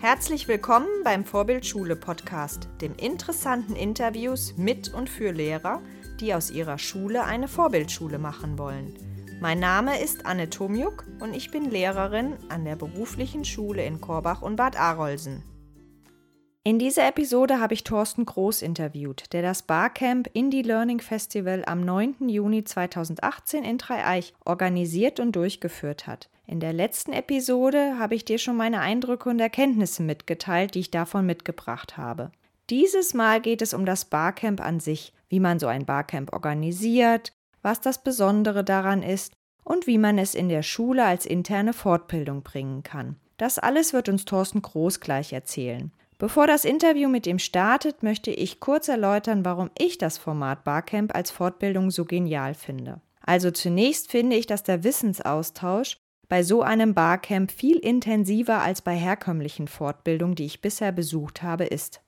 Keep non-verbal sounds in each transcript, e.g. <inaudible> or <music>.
Herzlich willkommen beim Vorbildschule Podcast, dem interessanten Interviews mit und für Lehrer, die aus ihrer Schule eine Vorbildschule machen wollen. Mein Name ist Anne Tomjuk und ich bin Lehrerin an der beruflichen Schule in Korbach und Bad Arolsen. In dieser Episode habe ich Thorsten Groß interviewt, der das Barcamp Indie Learning Festival am 9. Juni 2018 in Dreieich organisiert und durchgeführt hat. In der letzten Episode habe ich dir schon meine Eindrücke und Erkenntnisse mitgeteilt, die ich davon mitgebracht habe. Dieses Mal geht es um das Barcamp an sich, wie man so ein Barcamp organisiert, was das Besondere daran ist und wie man es in der Schule als interne Fortbildung bringen kann. Das alles wird uns Thorsten Groß gleich erzählen. Bevor das Interview mit ihm startet, möchte ich kurz erläutern, warum ich das Format Barcamp als Fortbildung so genial finde. Also zunächst finde ich, dass der Wissensaustausch bei so einem Barcamp viel intensiver als bei herkömmlichen Fortbildungen, die ich bisher besucht habe, ist.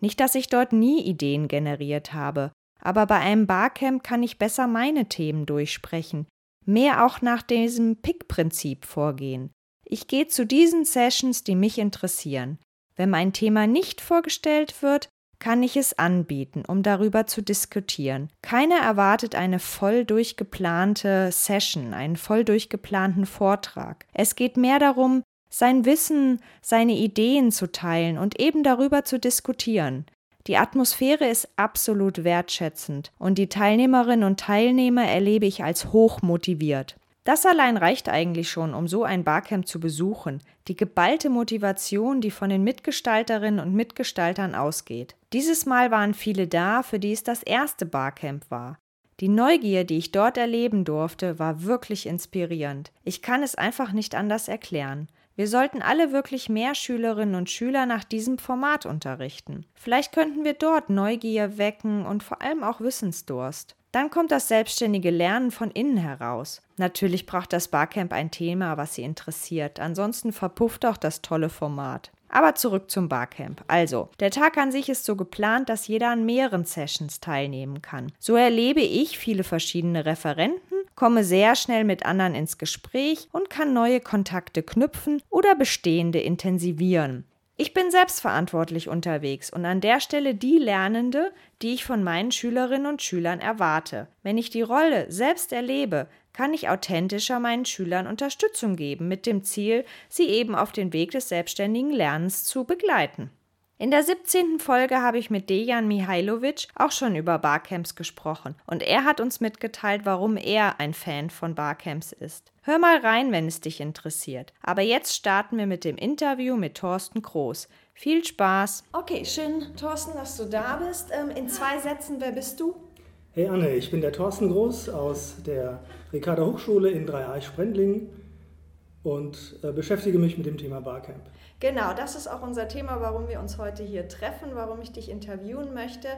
Nicht, dass ich dort nie Ideen generiert habe, aber bei einem Barcamp kann ich besser meine Themen durchsprechen, mehr auch nach diesem Pick-Prinzip vorgehen. Ich gehe zu diesen Sessions, die mich interessieren. Wenn mein Thema nicht vorgestellt wird, kann ich es anbieten, um darüber zu diskutieren. Keiner erwartet eine voll durchgeplante Session, einen voll durchgeplanten Vortrag. Es geht mehr darum, sein Wissen, seine Ideen zu teilen und eben darüber zu diskutieren. Die Atmosphäre ist absolut wertschätzend und die Teilnehmerinnen und Teilnehmer erlebe ich als hoch motiviert. Das allein reicht eigentlich schon, um so ein Barcamp zu besuchen. Die geballte Motivation, die von den Mitgestalterinnen und Mitgestaltern ausgeht. Dieses Mal waren viele da, für die es das erste Barcamp war. Die Neugier, die ich dort erleben durfte, war wirklich inspirierend. Ich kann es einfach nicht anders erklären. Wir sollten alle wirklich mehr Schülerinnen und Schüler nach diesem Format unterrichten. Vielleicht könnten wir dort Neugier wecken und vor allem auch Wissensdurst. Dann kommt das selbstständige Lernen von innen heraus. Natürlich braucht das Barcamp ein Thema, was Sie interessiert. Ansonsten verpufft auch das tolle Format. Aber zurück zum Barcamp. Also, der Tag an sich ist so geplant, dass jeder an mehreren Sessions teilnehmen kann. So erlebe ich viele verschiedene Referenten, komme sehr schnell mit anderen ins Gespräch und kann neue Kontakte knüpfen oder bestehende intensivieren. Ich bin selbstverantwortlich unterwegs und an der Stelle die Lernende, die ich von meinen Schülerinnen und Schülern erwarte. Wenn ich die Rolle selbst erlebe, kann ich authentischer meinen Schülern Unterstützung geben, mit dem Ziel, sie eben auf den Weg des selbstständigen Lernens zu begleiten. In der 17. Folge habe ich mit Dejan Mihailovic auch schon über Barcamps gesprochen und er hat uns mitgeteilt, warum er ein Fan von Barcamps ist. Hör mal rein, wenn es dich interessiert. Aber jetzt starten wir mit dem Interview mit Thorsten Groß. Viel Spaß! Okay, schön, Thorsten, dass du da bist. Ähm, in zwei Sätzen, wer bist du? Hey Anne, ich bin der Thorsten Groß aus der Ricarda Hochschule in Dreieich-Sprendlingen und äh, beschäftige mich mit dem Thema Barcamp. Genau, das ist auch unser Thema, warum wir uns heute hier treffen, warum ich dich interviewen möchte.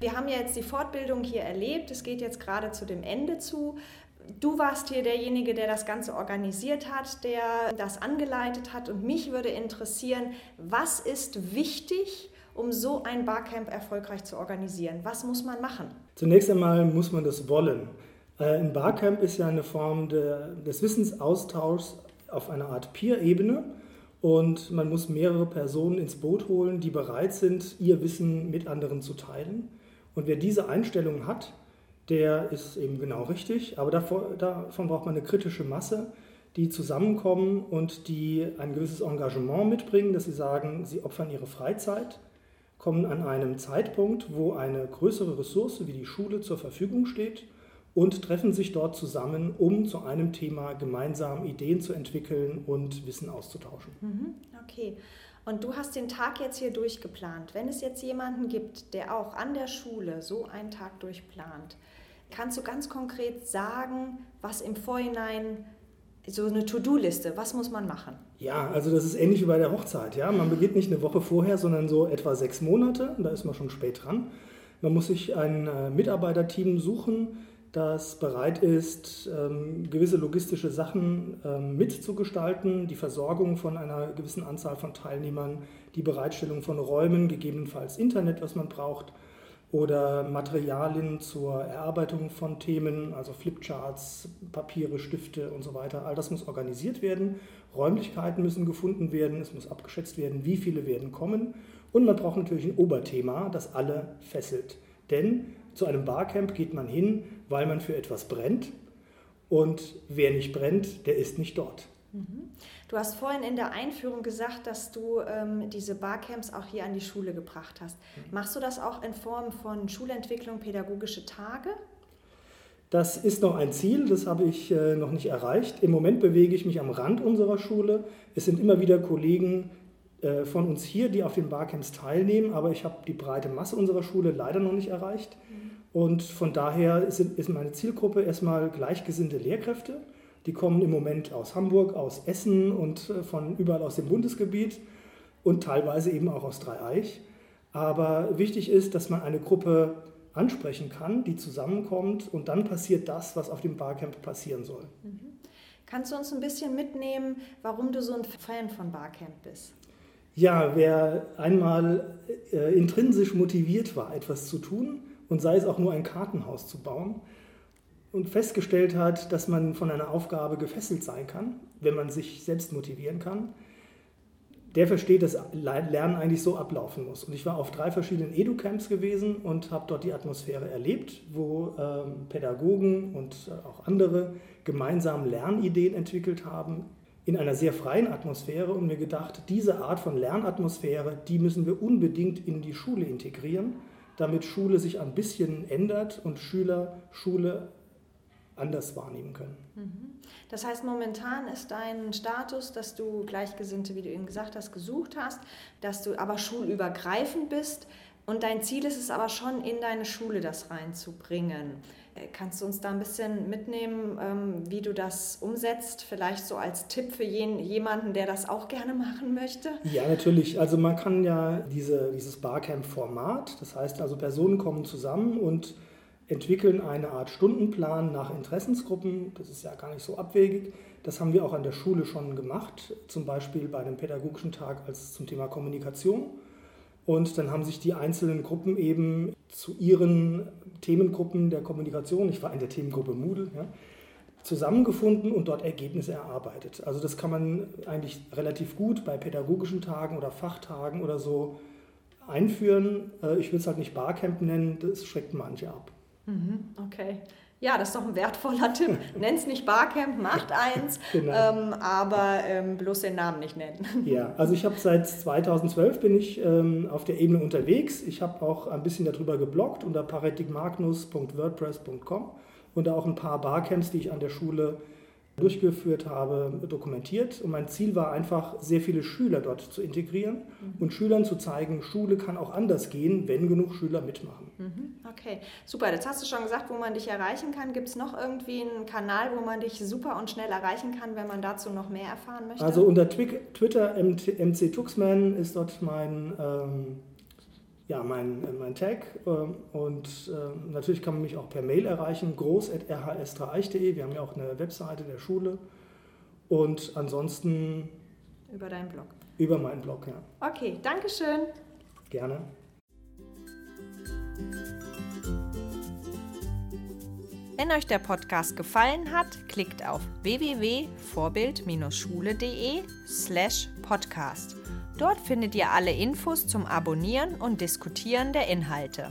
Wir haben ja jetzt die Fortbildung hier erlebt, es geht jetzt gerade zu dem Ende zu. Du warst hier derjenige, der das Ganze organisiert hat, der das angeleitet hat und mich würde interessieren, was ist wichtig, um so ein Barcamp erfolgreich zu organisieren? Was muss man machen? Zunächst einmal muss man das wollen. Äh, ein Barcamp ist ja eine Form des Wissensaustauschs auf einer Art Peer-Ebene und man muss mehrere Personen ins Boot holen, die bereit sind, ihr Wissen mit anderen zu teilen. Und wer diese Einstellung hat, der ist eben genau richtig. Aber davon, davon braucht man eine kritische Masse, die zusammenkommen und die ein gewisses Engagement mitbringen, dass sie sagen, sie opfern ihre Freizeit, kommen an einem Zeitpunkt, wo eine größere Ressource wie die Schule zur Verfügung steht und treffen sich dort zusammen, um zu einem Thema gemeinsam Ideen zu entwickeln und Wissen auszutauschen. Mhm, okay. Und du hast den Tag jetzt hier durchgeplant. Wenn es jetzt jemanden gibt, der auch an der Schule so einen Tag durchplant, kannst du ganz konkret sagen, was im Vorhinein so eine To-Do-Liste, was muss man machen? Ja, also das ist ähnlich wie bei der Hochzeit. Ja? Man beginnt nicht eine Woche vorher, sondern so etwa sechs Monate. Da ist man schon spät dran. Man muss sich ein äh, Mitarbeiterteam suchen, das bereit ist, ähm, gewisse logistische Sachen ähm, mitzugestalten, die Versorgung von einer gewissen Anzahl von Teilnehmern, die Bereitstellung von Räumen, gegebenenfalls Internet, was man braucht. oder Materialien zur Erarbeitung von Themen, also Flipcharts, Papiere, Stifte und so weiter. All das muss organisiert werden. Räumlichkeiten müssen gefunden werden. Es muss abgeschätzt werden, wie viele werden kommen. Und man braucht natürlich ein Oberthema, das alle fesselt. Denn zu einem Barcamp geht man hin, weil man für etwas brennt. Und wer nicht brennt, der ist nicht dort. Mhm. Du hast vorhin in der Einführung gesagt, dass du ähm, diese Barcamps auch hier an die Schule gebracht hast. Mhm. Machst du das auch in Form von Schulentwicklung, pädagogische Tage? Das ist noch ein Ziel, das habe ich äh, noch nicht erreicht. Im Moment bewege ich mich am Rand unserer Schule. Es sind immer wieder Kollegen äh, von uns hier, die auf den Barcamps teilnehmen, aber ich habe die breite Masse unserer Schule leider noch nicht erreicht. Mhm. Und von daher ist, meine Zielgruppe erstmal gleichgesinnte Lehrkräfte die kommen im Moment aus Hamburg, aus Essen und äh, von überall aus dem Bundesgebiet und teilweise eben auch aus Dreieich. Aber wichtig ist, dass man eine Gruppe ansprechen kann, die zusammenkommt und dann passiert das, was auf dem Barcamp passieren soll. Mhm. Kannst du uns ein bisschen mitnehmen, warum du so ein Fan von Barcamp bist? Ja, wer einmal äh, intrinsisch motiviert war, etwas zu tun und sei es auch nur ein Kartenhaus zu bauen, und festgestellt hat, dass man von einer Aufgabe gefesselt sein kann, wenn man sich selbst motivieren kann, der versteht, dass Lernen eigentlich so ablaufen muss. Und ich war auf drei verschiedenen Edu-Camps gewesen und habe dort die Atmosphäre erlebt, wo ähm, Pädagogen und äh, auch andere gemeinsam Lernideen entwickelt haben in einer sehr freien Atmosphäre und mir gedacht, diese Art von Lernatmosphäre, die müssen wir unbedingt in die Schule integrieren, damit Schule sich ein bisschen ändert und Schüler Schule anders wahrnehmen können. Mhm. Das heißt, momentan ist dein Status, dass du Gleichgesinnte, wie du eben gesagt hast, gesucht hast, dass du aber schulübergreifend bist und dein Ziel ist es aber schon, in deine Schule das reinzubringen. Äh, kannst du uns da ein bisschen mitnehmen, ähm, wie du das umsetzt? Vielleicht so als Tipp für jemanden, der das auch gerne machen möchte? Ja, natürlich. Also man kann ja diese, dieses Barcamp-Format, das heißt also Personen kommen zusammen und entwickeln eine Art Stundenplan nach Interessensgruppen. Das ist ja gar nicht so abwegig. Das haben wir auch an der Schule schon gemacht, zum Beispiel bei einem pädagogischen Tag als zum Thema Kommunikation. Und dann haben sich die einzelnen Gruppen eben zu ihren Themengruppen der Kommunikation, ich war in der Themengruppe Moodle, ja, zusammengefunden und dort Ergebnisse erarbeitet. Also das kann man eigentlich relativ gut bei pädagogischen Tagen oder Fachtagen oder so einführen. Äh, ich will es halt nicht Barcamp nennen, das schreckt manche ab. Mhm, okay. Ja, das ist doch ein wertvoller Tipp. <laughs> Nenn es nicht Barcamp, macht eins, <laughs> genau. ähm, aber ähm, bloß den Namen nicht nennen. Ja, also ich habe seit 2012 bin ich ähm, auf der Ebene unterwegs. Ich habe auch ein bisschen darüber gebloggt unter paradigmagnus.wordpress.com und auch ein paar Barcamps, die ich an der Schule durchgeführt habe, dokumentiert. Und mein Ziel war einfach, sehr viele Schüler dort zu integrieren mhm. und Schülern zu zeigen, Schule kann auch anders gehen, wenn genug Schüler mitmachen. Mhm. Okay, super. Jetzt hast du schon gesagt, wo man dich erreichen kann. Gibt es noch irgendwie einen Kanal, wo man dich super und schnell erreichen kann, wenn man dazu noch mehr erfahren möchte? Also unter Twitter MC Tuxman ist dort mein... Ähm, ja, mein, mein Tag. Ähm, und ähm, natürlich kann man mich auch per Mail erreichen, groß.rhs3eich.de. Wir haben ja auch eine Webseite der Schule. Und ansonsten. Über deinen Blog. Über meinen Blog, ja. Okay, danke schön. Gerne. Wenn euch der Podcast gefallen hat, klickt auf www.vorbild-schule.de slash podcast. Dort findet ihr alle Infos zum Abonnieren und Diskutieren der Inhalte.